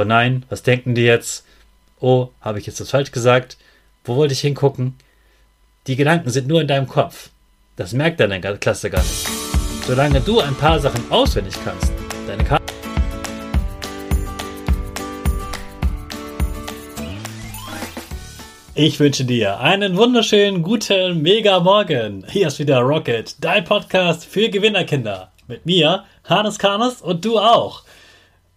Oh nein, was denken die jetzt? Oh, habe ich jetzt das falsch gesagt? Wo wollte ich hingucken? Die Gedanken sind nur in deinem Kopf. Das merkt deine Klasse gar nicht. Solange du ein paar Sachen auswendig kannst, deine Karte. Ich wünsche dir einen wunderschönen guten Mega Morgen. Hier ist wieder Rocket, dein Podcast für Gewinnerkinder. Mit mir, Hannes Karnes und du auch.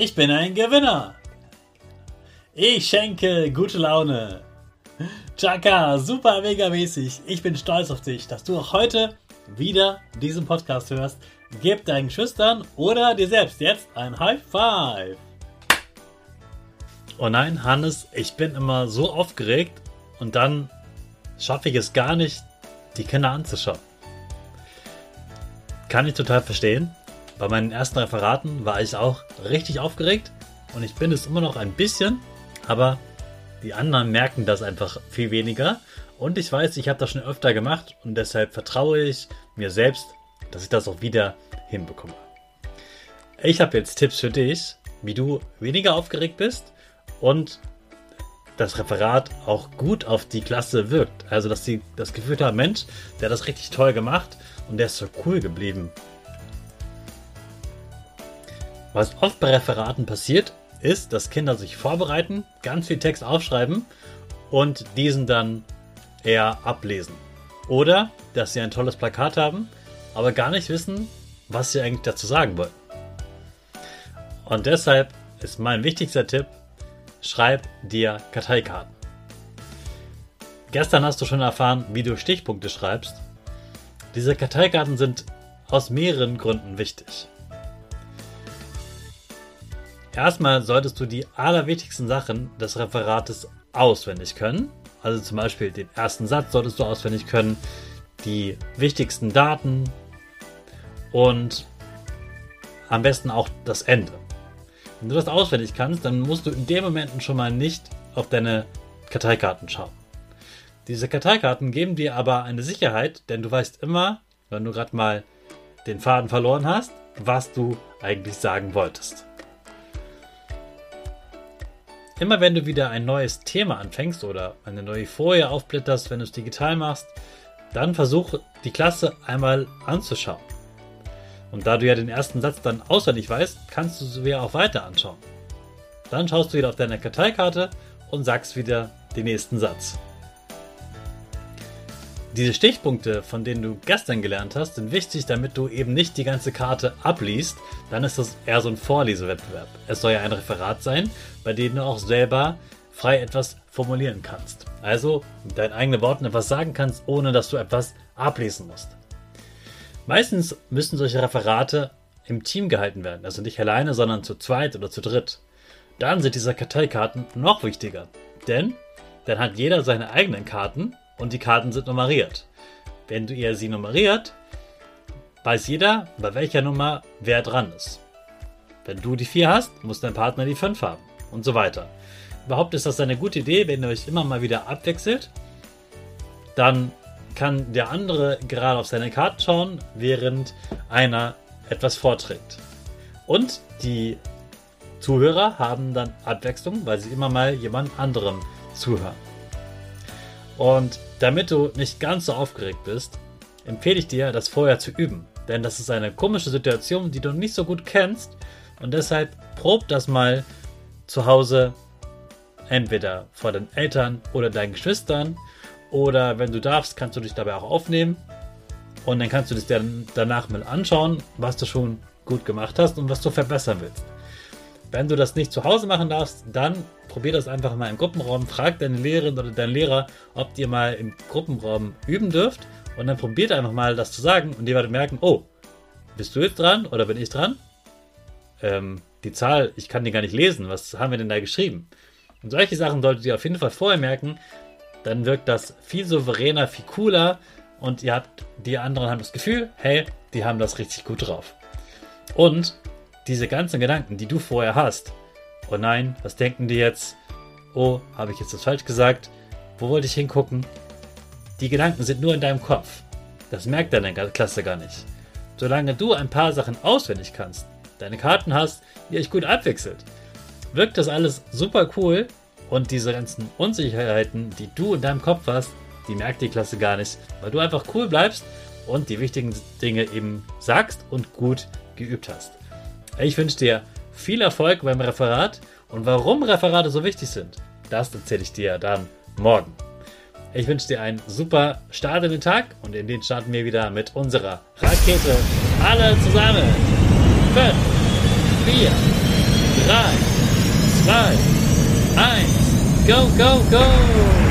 Ich bin ein Gewinner. Ich schenke gute Laune. Chaka, super mega mäßig. Ich bin stolz auf dich, dass du auch heute wieder diesen Podcast hörst. Gib deinen Schüchtern oder dir selbst jetzt ein High Five. Oh nein, Hannes, ich bin immer so aufgeregt und dann schaffe ich es gar nicht, die Kinder anzuschauen. Kann ich total verstehen. Bei meinen ersten Referaten war ich auch richtig aufgeregt und ich bin es immer noch ein bisschen, aber die anderen merken das einfach viel weniger. Und ich weiß, ich habe das schon öfter gemacht und deshalb vertraue ich mir selbst, dass ich das auch wieder hinbekomme. Ich habe jetzt Tipps für dich, wie du weniger aufgeregt bist und das Referat auch gut auf die Klasse wirkt. Also, dass sie das Gefühl haben, Mensch, der hat das richtig toll gemacht und der ist so cool geblieben. Was oft bei Referaten passiert, ist, dass Kinder sich vorbereiten, ganz viel Text aufschreiben und diesen dann eher ablesen. Oder dass sie ein tolles Plakat haben, aber gar nicht wissen, was sie eigentlich dazu sagen wollen. Und deshalb ist mein wichtigster Tipp, schreib dir Karteikarten. Gestern hast du schon erfahren, wie du Stichpunkte schreibst. Diese Karteikarten sind aus mehreren Gründen wichtig. Erstmal solltest du die allerwichtigsten Sachen des Referates auswendig können. Also zum Beispiel den ersten Satz solltest du auswendig können, die wichtigsten Daten und am besten auch das Ende. Wenn du das auswendig kannst, dann musst du in den Momenten schon mal nicht auf deine Karteikarten schauen. Diese Karteikarten geben dir aber eine Sicherheit, denn du weißt immer, wenn du gerade mal den Faden verloren hast, was du eigentlich sagen wolltest. Immer wenn du wieder ein neues Thema anfängst oder eine neue Folie aufblätterst, wenn du es digital machst, dann versuche die Klasse einmal anzuschauen. Und da du ja den ersten Satz dann auswendig weißt, kannst du sie wieder auch weiter anschauen. Dann schaust du wieder auf deine Karteikarte und sagst wieder den nächsten Satz. Diese Stichpunkte, von denen du gestern gelernt hast, sind wichtig, damit du eben nicht die ganze Karte abliest. Dann ist das eher so ein Vorlesewettbewerb. Es soll ja ein Referat sein, bei dem du auch selber frei etwas formulieren kannst. Also mit deinen eigenen Worten etwas sagen kannst, ohne dass du etwas ablesen musst. Meistens müssen solche Referate im Team gehalten werden, also nicht alleine, sondern zu zweit oder zu dritt. Dann sind diese Karteikarten noch wichtiger, denn dann hat jeder seine eigenen Karten und die Karten sind nummeriert. Wenn du ihr sie nummeriert, weiß jeder, bei welcher Nummer wer dran ist. Wenn du die 4 hast, muss dein Partner die 5 haben und so weiter. Überhaupt ist das eine gute Idee, wenn ihr euch immer mal wieder abwechselt. Dann kann der andere gerade auf seine Karten schauen, während einer etwas vorträgt. Und die Zuhörer haben dann Abwechslung, weil sie immer mal jemand anderem zuhören. Und damit du nicht ganz so aufgeregt bist, empfehle ich dir, das vorher zu üben. Denn das ist eine komische Situation, die du nicht so gut kennst. Und deshalb prob das mal zu Hause, entweder vor den Eltern oder deinen Geschwistern. Oder wenn du darfst, kannst du dich dabei auch aufnehmen. Und dann kannst du dich dann danach mal anschauen, was du schon gut gemacht hast und was du verbessern willst. Wenn du das nicht zu Hause machen darfst, dann probier das einfach mal im Gruppenraum. Frag deine Lehrerin oder deinen Lehrer, ob ihr mal im Gruppenraum üben dürft. Und dann probiert einfach mal das zu sagen und ihr werdet merken, oh, bist du jetzt dran oder bin ich dran? Ähm, die Zahl, ich kann die gar nicht lesen. Was haben wir denn da geschrieben? Und solche Sachen solltet ihr auf jeden Fall vorher merken. Dann wirkt das viel souveräner, viel cooler und ihr habt, die anderen haben das Gefühl, hey, die haben das richtig gut drauf. Und diese ganzen Gedanken, die du vorher hast, oh nein, was denken die jetzt? Oh, habe ich jetzt das falsch gesagt? Wo wollte ich hingucken? Die Gedanken sind nur in deinem Kopf. Das merkt deine Klasse gar nicht. Solange du ein paar Sachen auswendig kannst, deine Karten hast, die euch gut abwechselt, wirkt das alles super cool und diese ganzen Unsicherheiten, die du in deinem Kopf hast, die merkt die Klasse gar nicht, weil du einfach cool bleibst und die wichtigen Dinge eben sagst und gut geübt hast. Ich wünsche dir viel Erfolg beim Referat und warum Referate so wichtig sind, das erzähle ich dir dann morgen. Ich wünsche dir einen super Start in den Tag und in den starten wir wieder mit unserer Rakete. Alle zusammen. 5, 4, 3, 2, 1. Go, go, go!